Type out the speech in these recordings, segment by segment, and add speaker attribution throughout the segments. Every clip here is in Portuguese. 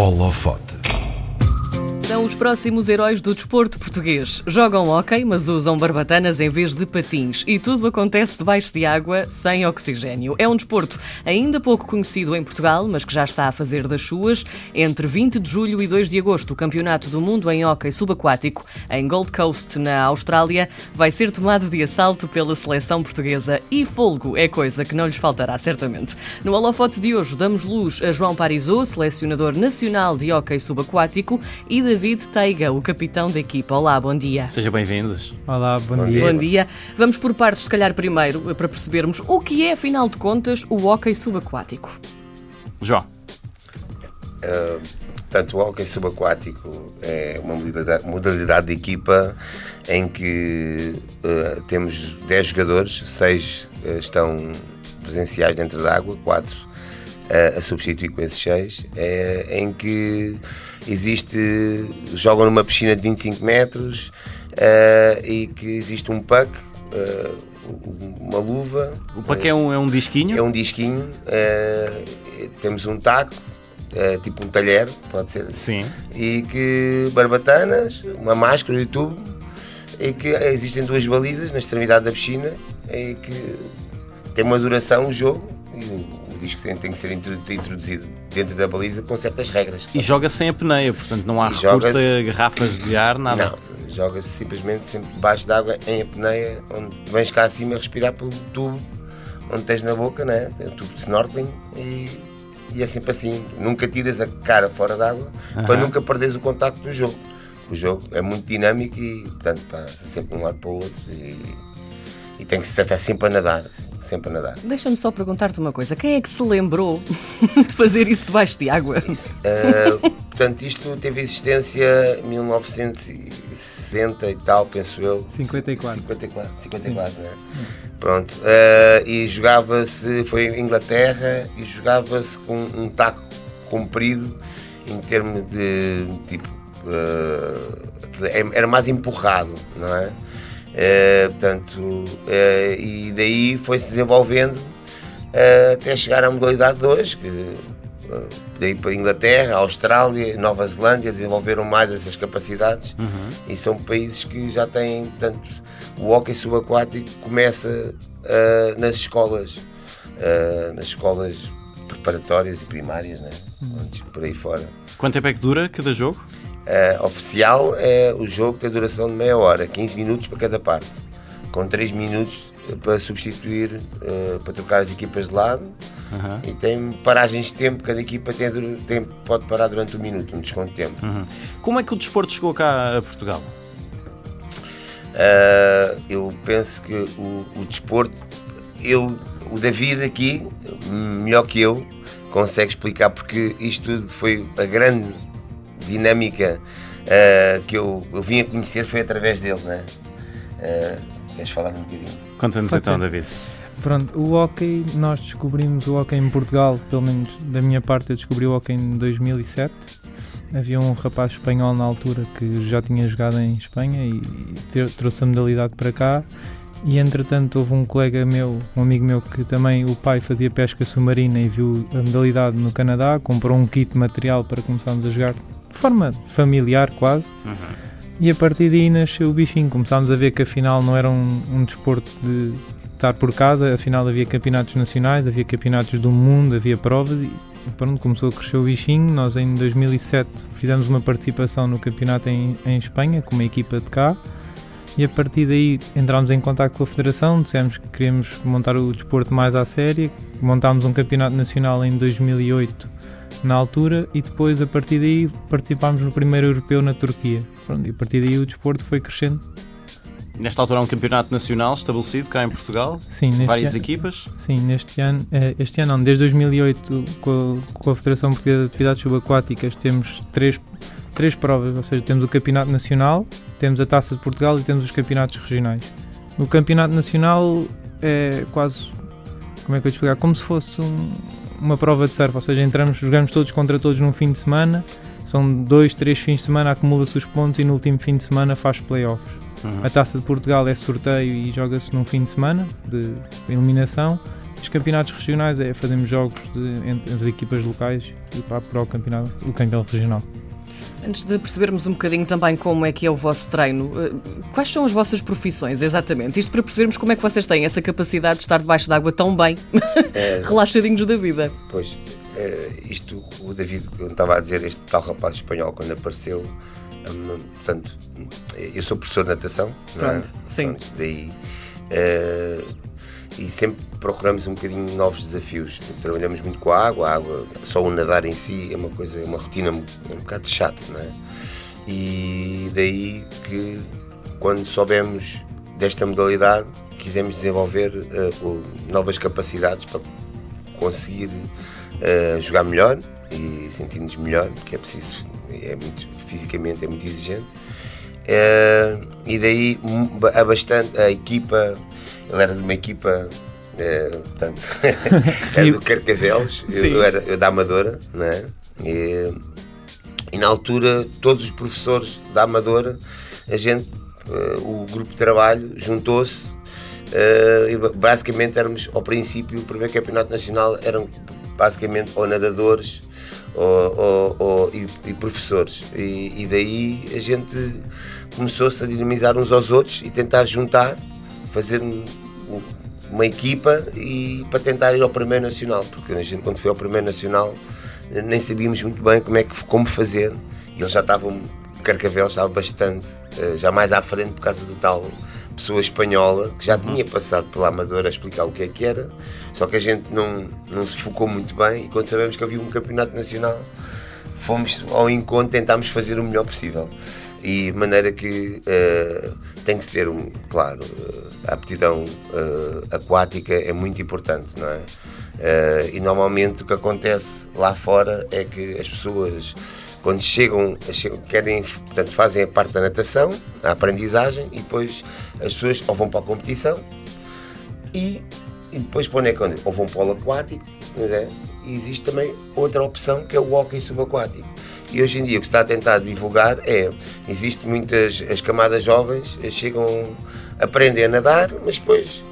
Speaker 1: Holofote.
Speaker 2: São os próximos heróis do desporto português. Jogam hóquei, mas usam barbatanas em vez de patins. E tudo acontece debaixo de água, sem oxigênio. É um desporto ainda pouco conhecido em Portugal, mas que já está a fazer das suas. Entre 20 de julho e 2 de agosto, o Campeonato do Mundo em Hóquei Subaquático, em Gold Coast, na Austrália, vai ser tomado de assalto pela seleção portuguesa. E folgo é coisa que não lhes faltará, certamente. No holofote de hoje, damos luz a João Parisot, selecionador nacional de hóquei subaquático, e David Teiga, o capitão da equipa. Olá, bom dia.
Speaker 3: Sejam bem-vindos.
Speaker 4: Olá, bom, dia.
Speaker 2: Bom dia. Vamos por partes, se calhar, primeiro, para percebermos o que é, afinal de contas, o hóquei subaquático.
Speaker 3: João,
Speaker 5: Uh, portanto, o hóquei subaquático é uma modalidade, modalidade de equipa em que uh, temos 10 jogadores, 6 uh, estão presenciais dentro da água, 4 uh, a substituir com esses 6, é, em que existe, jogam numa piscina de 25 metros uh, e que existe um puck, uh, uma luva.
Speaker 3: o pack é um, é um disquinho?
Speaker 5: É um disquinho, uh, temos um taco, uh, tipo um talher, pode ser.
Speaker 3: Sim.
Speaker 5: E que barbatanas, uma máscara e tubo, e que existem duas balizas na extremidade da piscina, e que tem uma duração o jogo, e o disco tem que ser introdu- introduzido dentro da baliza com certas regras.
Speaker 3: E joga sem a peneia, portanto não há
Speaker 5: E
Speaker 3: recurso a garrafas de ar, nada.
Speaker 5: Não, joga-se simplesmente sempre debaixo d'água em apneia, onde vens cá acima respirar pelo tubo onde tens na boca, né? Tem o tubo de snorkeling e, e é sempre assim. Nunca tiras a cara fora d'água para
Speaker 3: Aham.
Speaker 5: nunca perderes o contacto do jogo. O jogo é muito dinâmico e, portanto, passa sempre de um lado para o outro e, e tem que se estar sempre a nadar. Sempre a nadar.
Speaker 2: Deixa-me só perguntar-te uma coisa. Quem é que se lembrou de fazer isso debaixo de água?
Speaker 5: Uh, portanto, isto teve existência em 1960 e tal, penso eu.
Speaker 4: 54.
Speaker 5: 54, 54 né? Pronto. Uh, e jogava-se, foi em Inglaterra, e jogava-se com um taco comprido em termos de tipo. uh, é- era mais empurrado, não é? Uh, portanto, uh, e daí foi-se desenvolvendo uh, até chegar à modalidade 2, que daí para a Inglaterra, Austrália, Nova Zelândia desenvolveram mais essas capacidades e são países que já têm, portanto, o hóquei subaquático começa nas escolas, nas escolas preparatórias e primárias, né? Antes, por aí fora.
Speaker 3: Quanto tempo é que dura cada jogo?
Speaker 5: Uh, oficial é o jogo tem duração de meia hora, 15 minutos para cada parte, com 3 minutos para substituir, uh, para trocar as equipas de lado
Speaker 3: Aham.
Speaker 5: e tem paragens de tempo, cada equipa tem, tem- pode parar durante um minuto, um desconto de tempo.
Speaker 3: Como é que o desporto chegou cá a Portugal?
Speaker 5: Uh, eu penso que o, o desporto, eu, o David aqui, melhor que eu, consegue explicar porque isto tudo foi a grande dinâmica uh, que eu, eu vim a conhecer foi através dele, né? Uh, queres falar um bocadinho?
Speaker 3: Conta-nos então,
Speaker 4: ser.
Speaker 3: David.
Speaker 4: Pronto, o hockey, nós descobrimos o hockey em Portugal, pelo menos da minha parte eu descobri o hockey em 2007. Havia um rapaz espanhol na altura que já tinha jogado em Espanha e trouxe a modalidade para cá. E entretanto houve um colega meu, um amigo meu que também o pai fazia pesca submarina e viu a modalidade no Canadá, comprou um kit de material para começarmos a jogar forma familiar quase. E a partir daí nasceu o bichinho. Começámos a ver que afinal não era um, um desporto de estar por casa, afinal havia campeonatos nacionais, havia campeonatos do mundo, havia provas e pronto, começou a crescer o bichinho. Nós em 2007 fizemos uma participação no campeonato em, em Espanha com uma equipa de cá e a partir daí entramos em contato com a Federação, dissemos que queríamos montar o desporto mais à séria, montámos um campeonato nacional em 2008 na altura e depois a partir daí participámos no primeiro europeu na Turquia. Pronto, e a partir daí o desporto foi crescendo.
Speaker 3: Nesta altura há um campeonato nacional estabelecido cá em Portugal,
Speaker 4: Sim, neste
Speaker 3: várias
Speaker 4: ano,
Speaker 3: equipas.
Speaker 4: Sim, neste ano, eh, este ano não, desde 2008 com a, com a Federação Portuguesa de Atividades Subaquáticas temos três, três provas, ou seja, temos o Campeonato Nacional, temos a Taça de Portugal e temos os campeonatos regionais. No Campeonato Nacional é quase, como é que eu te explicar, como se fosse um- uma prova de surf, ou seja, entramos, jogamos todos contra todos num fim de semana, são dois, três fins de semana, acumula-se os pontos e no último fim de semana faz playoffs.
Speaker 3: Uhum.
Speaker 4: A Taça de Portugal é sorteio e joga-se num fim de semana de eliminação Os campeonatos regionais é fazemos jogos de, entre as equipas locais e para, para o campeonato, o campeonato regional.
Speaker 2: Antes de percebermos um bocadinho também como é que é o vosso treino, eh, quais são as vossas profissões exatamente? Isto para percebermos como é que vocês têm essa capacidade de estar debaixo d'água tão bem,
Speaker 5: É,
Speaker 2: relaxadinhos da vida.
Speaker 5: Pois, eh, isto, o David, estava a dizer, este tal rapaz espanhol, quando apareceu, hum, portanto, eu sou professor de natação, é?
Speaker 2: Pronto, sim.
Speaker 5: Pronto, daí, eh, e sempre procuramos um bocadinho novos desafios. Trabalhamos muito com a água, a água, só o nadar em si é uma coisa, é uma rotina um, bocado chata, não é? E daí que, quando soubemos desta modalidade, quisemos desenvolver o- novas capacidades para conseguir eh, jogar melhor e sentir-nos melhor, porque é preciso, é muito, fisicamente é muito exigente. Eh, e daí a bastante a equipa, ele era de uma equipa, eh, portanto, era do Carcavelos, eu, eu era eu da Amadora, não é? E, e na altura todos os professores da Amadora, a gente, eh, o grupo de trabalho juntou-se eh, e ba- basicamente éramos ao princípio o primeiro campeonato nacional eram basicamente ou nadadores ou, ou- ou- e, e professores e, e daí a gente começou-se a dinamizar uns aos outros e tentar juntar fazer um- um- uma equipa e para tentar ir ao primeiro nacional porque a gente quando foi ao primeiro nacional nem sabíamos muito bem como é que como fazer. E eles já estavam Carcavel estava bastante eh, já mais à frente por causa do tal pessoa espanhola que já tinha passado pela Amadora a explicar o que é que era, só que a gente não, não se focou muito bem. E quando sabemos que havia um campeonato nacional fomos ao encontro, tentámos fazer o melhor possível. E de maneira que eh, tem que ter, um, claro, eh, a aptidão eh, aquática é muito importante, não é? Eh, e normalmente o que acontece lá fora é que as pessoas quando chegam, chegam- querem, portanto, fazem a parte da natação, a aprendizagem, e depois as pessoas ou vão para a competição e, e depois para onde é que? Ou vão para o aquático, mas é, e existe também outra opção que é o hockey subaquático. E hoje em dia o que se está a tentar divulgar é, existe muitas, as camadas jovens eh, chegam, aprendem a nadar, mas depois,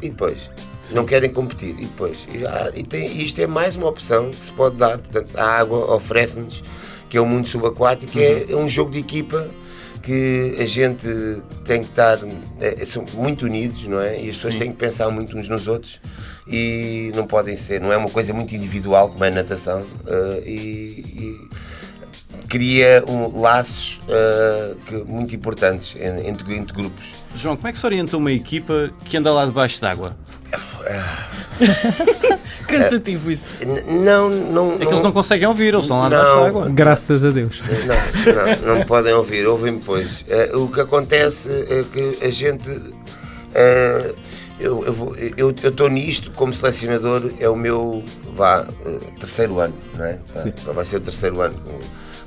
Speaker 5: e depois? Não querem competir, e depois? E, ah, e tem, isto é mais uma opção que se pode dar, portanto a água oferece-nos, que é o mundo subaquático, é, é um jogo de equipa que a gente tem que estar é, são muito unidos, não é? E as pessoas
Speaker 3: Sim.
Speaker 5: têm que pensar muito uns nos outros e não podem ser, não é uma coisa muito individual como é a natação eh, e, e cria um, laços eh, que, muito importantes en- entre, entre grupos.
Speaker 3: João, como é que se orienta uma equipa que anda lá debaixo d'água?
Speaker 2: Cansativo isso.
Speaker 5: N- Não, não,
Speaker 3: É que eles não conseguem ouvir, eles estão lá debaixo d'água.
Speaker 4: Graças a Deus.
Speaker 5: Não, não, não podem ouvir, ouvem depois. Eh, o que acontece é que a gente. eh, eu eu vou- eu eu estou nisto como selecionador, é o meu vá, eh, terceiro ano, não é? Vá, Vai ser o terceiro ano.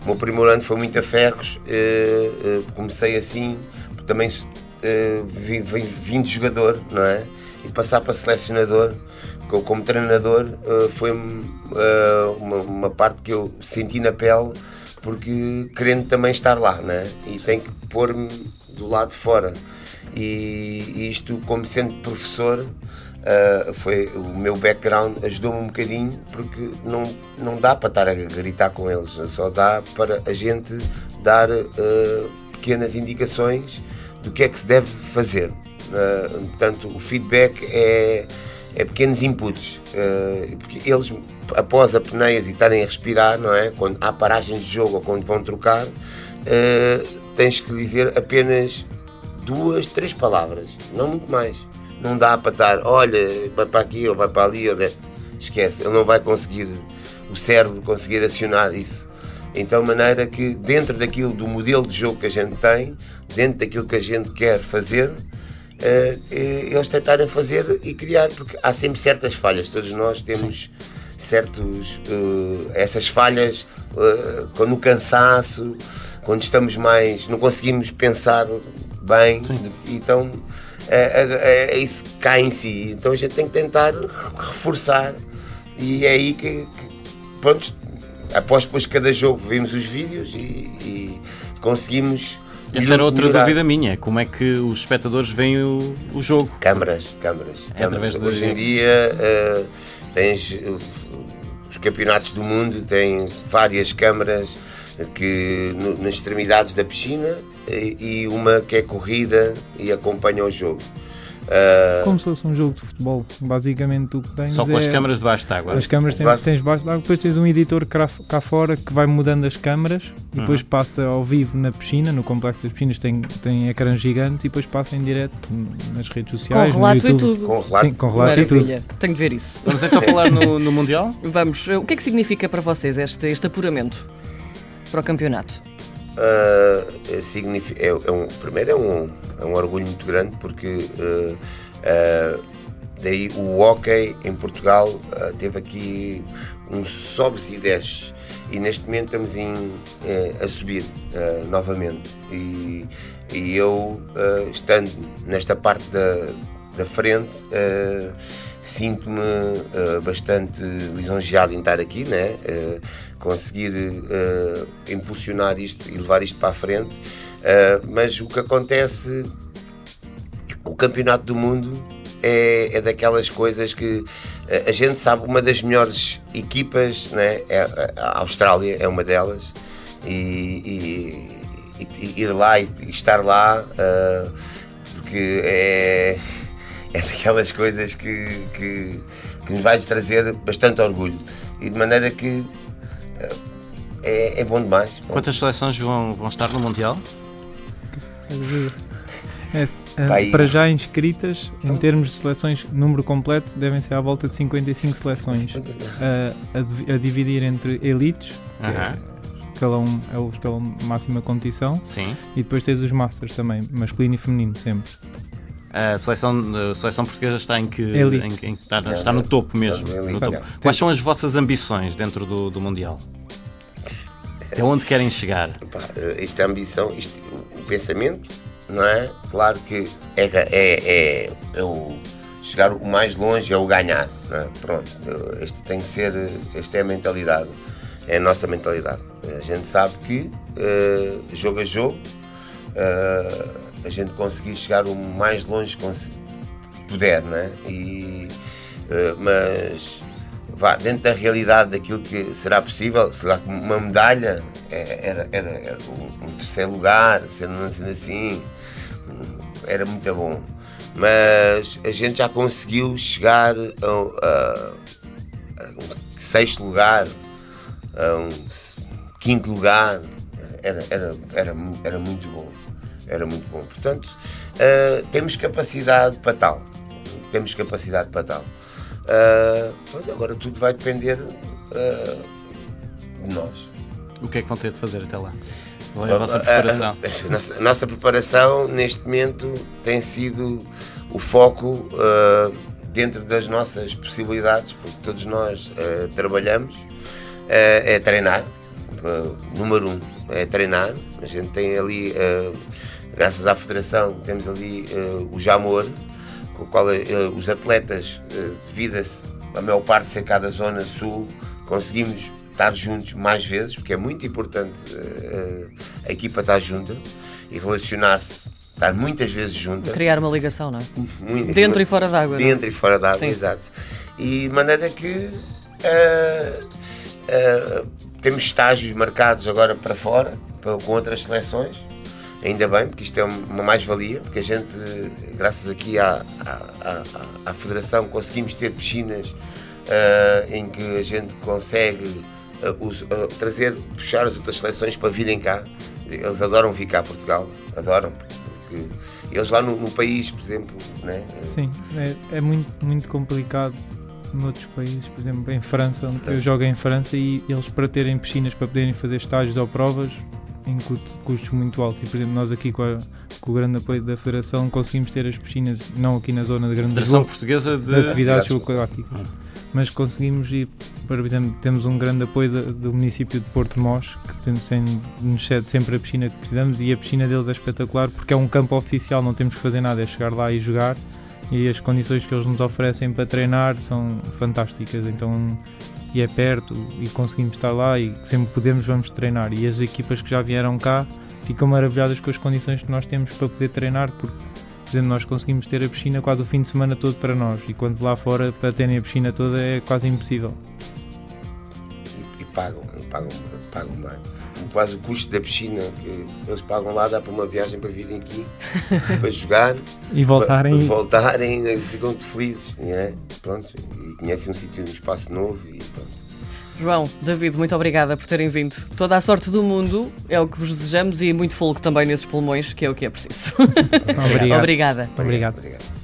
Speaker 5: O meu primeiro ano foi muito a ferros, eh, eh, comecei assim, também vim, vim, de jogador, não é? E passar para selecionador, co- como treinador, foi uma, uma parte que eu senti na pele porque querendo também estar lá, né? E tenho que pôr-me do lado de fora. E, isto, como sendo professor, ah, foi o meu background ajudou-me um bocadinho porque não, não dá para estar a gritar com eles, só dá para a gente dar ah, pequenas indicações do que é que se deve fazer. Ah, portanto, o feedback é, é pequenos inputs, porque eles, após a e estarem a respirar, não é? Quando há paragens de jogo ou quando vão trocar, tens que dizer apenas duas, três palavras, não muito mais. Não dá para estar, olha, vai para aqui ou vai para ali, ou esquece, ele não vai conseguir, o cérebro conseguir acionar isso. Então, maneira que dentro daquilo, do modelo de jogo que a gente tem, dentro daquilo que a gente quer fazer, eh, eh, eles tentarem fazer e criar, porque há sempre certas falhas, todos nós temos certos, eh, essas falhas eh, quando o cansaço, quando estamos mais, não conseguimos pensar bem, então é, é- é isso que cai em si. Então a gente tem que tentar reforçar e é aí que, que pronto, após depois de cada jogo vimos os vídeos e, e conseguimos
Speaker 3: Essa era outra
Speaker 5: melhorar.
Speaker 3: dúvida minha. Como é que os espectadores veem o, o jogo?
Speaker 5: Câmaras, câmaras.
Speaker 3: É
Speaker 5: câmaras. Hoje em dia eh, tens eh, os campeonatos do mundo têm várias câmaras que no- nas extremidades da piscina e, uma que é corrida e acompanha o jogo. Eh,
Speaker 4: Como se fosse um jogo de futebol. Basicamente o que tens
Speaker 3: Só com as
Speaker 4: é-
Speaker 3: câmaras debaixo de água.
Speaker 4: As câmaras tens,
Speaker 5: Baixo.
Speaker 4: tens baixo de água, depois tens um editor cá, cá fora que vai mudando as câmaras e depois passa ao vivo na piscina, no complexo das piscinas tem, tem ecrã gigante e depois passa em direto nas redes
Speaker 2: Com
Speaker 4: sociais, no
Speaker 2: relato e tudo.
Speaker 5: com relato.
Speaker 4: Sim, com relato e tudo.
Speaker 2: Maravilha. Tenho de ver isso.
Speaker 3: Vamos então falar no, no Mundial?
Speaker 2: Vamos. O que é que significa para vocês este, este apuramento para o campeonato?
Speaker 5: Uh, significa, é, é um, primeiro é um, é um orgulho muito grande porque uh, uh, daí o hockey em Portugal teve aqui um sobes e desces e neste momento estamos em, eh, a subir novamente. E, e eu estando nesta parte da, da frente sinto-me uh, bastante lisonjeado em estar aqui, né? Uh, conseguir uh, impulsionar isto e levar isto para a frente. Mas o que acontece, o Campeonato do Mundo é, é daquelas coisas que a gente sabe, uma das melhores equipas, né? é, a Austrália é uma delas, e, e- e- ir lá e, estar lá, porque é é daquelas coisas que, que, que nos vai trazer bastante orgulho. E de maneira que eh, é, é bom demais.
Speaker 3: Quantas seleções vão, vão estar no Mundial?
Speaker 4: É, é, para já inscritas, em termos de seleções, número completo, devem ser à volta de 55 seleções. A, a divi- a dividir entre elites, que é,
Speaker 3: Aham.
Speaker 4: escalão, é o escalão máxima competição,
Speaker 3: Sim.
Speaker 4: e depois tens os Masters também, masculino e feminino, sempre.
Speaker 3: A seleção, a seleção portuguesa está em que.
Speaker 4: Elite.
Speaker 3: Em, em que está, está no topo mesmo.
Speaker 5: Está no
Speaker 3: topo. Quais são as vossas ambições dentro do, do Mundial? Até onde querem chegar?
Speaker 5: Pá, eh, isto é ambição, isto, o, pensamento, não é? Claro que é, é, é, é o chegar o mais longe, é o ganhar. Não é? Pronto, eh, este tem que ser, eh, esta é a mentalidade, é a nossa mentalidade. A gente sabe que eh, jogo a jogo, eh, a gente conseguir chegar o mais longe que puder, não é? E, eh, mas vá, dentro da realidade daquilo que será possível, sei lá, uma medalha eh, era, era, era um, terceiro lugar, sendo, sendo assim, era muito bom. Mas a gente já conseguiu chegar a, a- a um sexto lugar, a um quinto lugar, era, era, era, era muito bom. Era muito bom. Portanto, eh, temos capacidade para tal. Temos capacidade para tal. Pronto, agora tudo vai depender eh, de nós.
Speaker 3: O que é que vão ter de fazer até lá? Qual é a vossa
Speaker 5: A- a-
Speaker 3: preparação?
Speaker 5: A, nossa, a nossa preparação neste momento tem sido o foco dentro das nossas possibilidades, porque todos nós trabalhamos, é treinar. Número um é treinar. A gente tem ali, eh, graças à Federação, temos ali eh, o Jamor, com o qual eh, os atletas, eh, devido a, maior parte ser cá da Zona Sul, conseguimos estar juntos mais vezes, porque é muito importante eh, a equipa estar junta e relacionar-se, estar muitas vezes junta.
Speaker 2: Criar uma ligação, não é?
Speaker 5: Muito-
Speaker 2: Dentro e fora d'água. não é?
Speaker 5: Dentro e fora da água,
Speaker 2: Sim.
Speaker 5: exato. E de maneira que temos estágios marcados agora para fora, para- com outras seleções. Ainda bem, porque isto é uma mais-valia, porque a gente, graças aqui à, à, à- à Federação, conseguimos ter piscinas eh, em que a gente consegue os- eh, trazer, puxar as outras seleções para virem cá. Eles adoram vir cá a Portugal, adoram, porque eles lá no, no país, por exemplo, né?
Speaker 4: Sim, é, é muito, muito complicado noutros países, por exemplo, em França, onde eu jogo em França e eles para terem piscinas para poderem fazer estágios ou provas incutem custos muito altos. E por exemplo, nós aqui com, a- com o grande apoio da Federação conseguimos ter as piscinas, não aqui na zona de Grande
Speaker 3: Federação
Speaker 4: Lisboa,
Speaker 3: Portuguesa de.
Speaker 4: de atividades aquáticas. Mas conseguimos ir, por exemplo, temos um grande apoio da- do município de Porto Mós, que tem, sem- nos cede sempre a piscina que precisamos e a piscina deles é espetacular porque é um campo oficial, não temos que fazer nada, é chegar lá e jogar e as condições que eles nos oferecem para treinar são fantásticas, então e é perto e conseguimos estar lá e sempre podemos vamos treinar e as equipas que já vieram cá ficam maravilhadas com as condições que nós temos para poder treinar, porque, por exemplo, nós conseguimos ter a piscina quase o fim de semana todo para nós, e quando lá fora, para terem a piscina toda, é quase impossível.
Speaker 5: E, e pagam, pagam, pagam bem. Quase o custo da piscina que eles pagam lá dá para uma viagem para virem aqui para jogar
Speaker 4: E voltarem.
Speaker 5: para, para voltarem e ficam muito felizes né? pronto, e conhecem um sítio, um espaço novo e pronto.
Speaker 2: João, David, muito obrigada por terem vindo. Toda a sorte do mundo é o que vos desejamos e muito fogo também nesses pulmões, que é o que é preciso.
Speaker 4: Obrigado.
Speaker 2: Obrigada.
Speaker 4: Obrigado.
Speaker 5: Obrigado.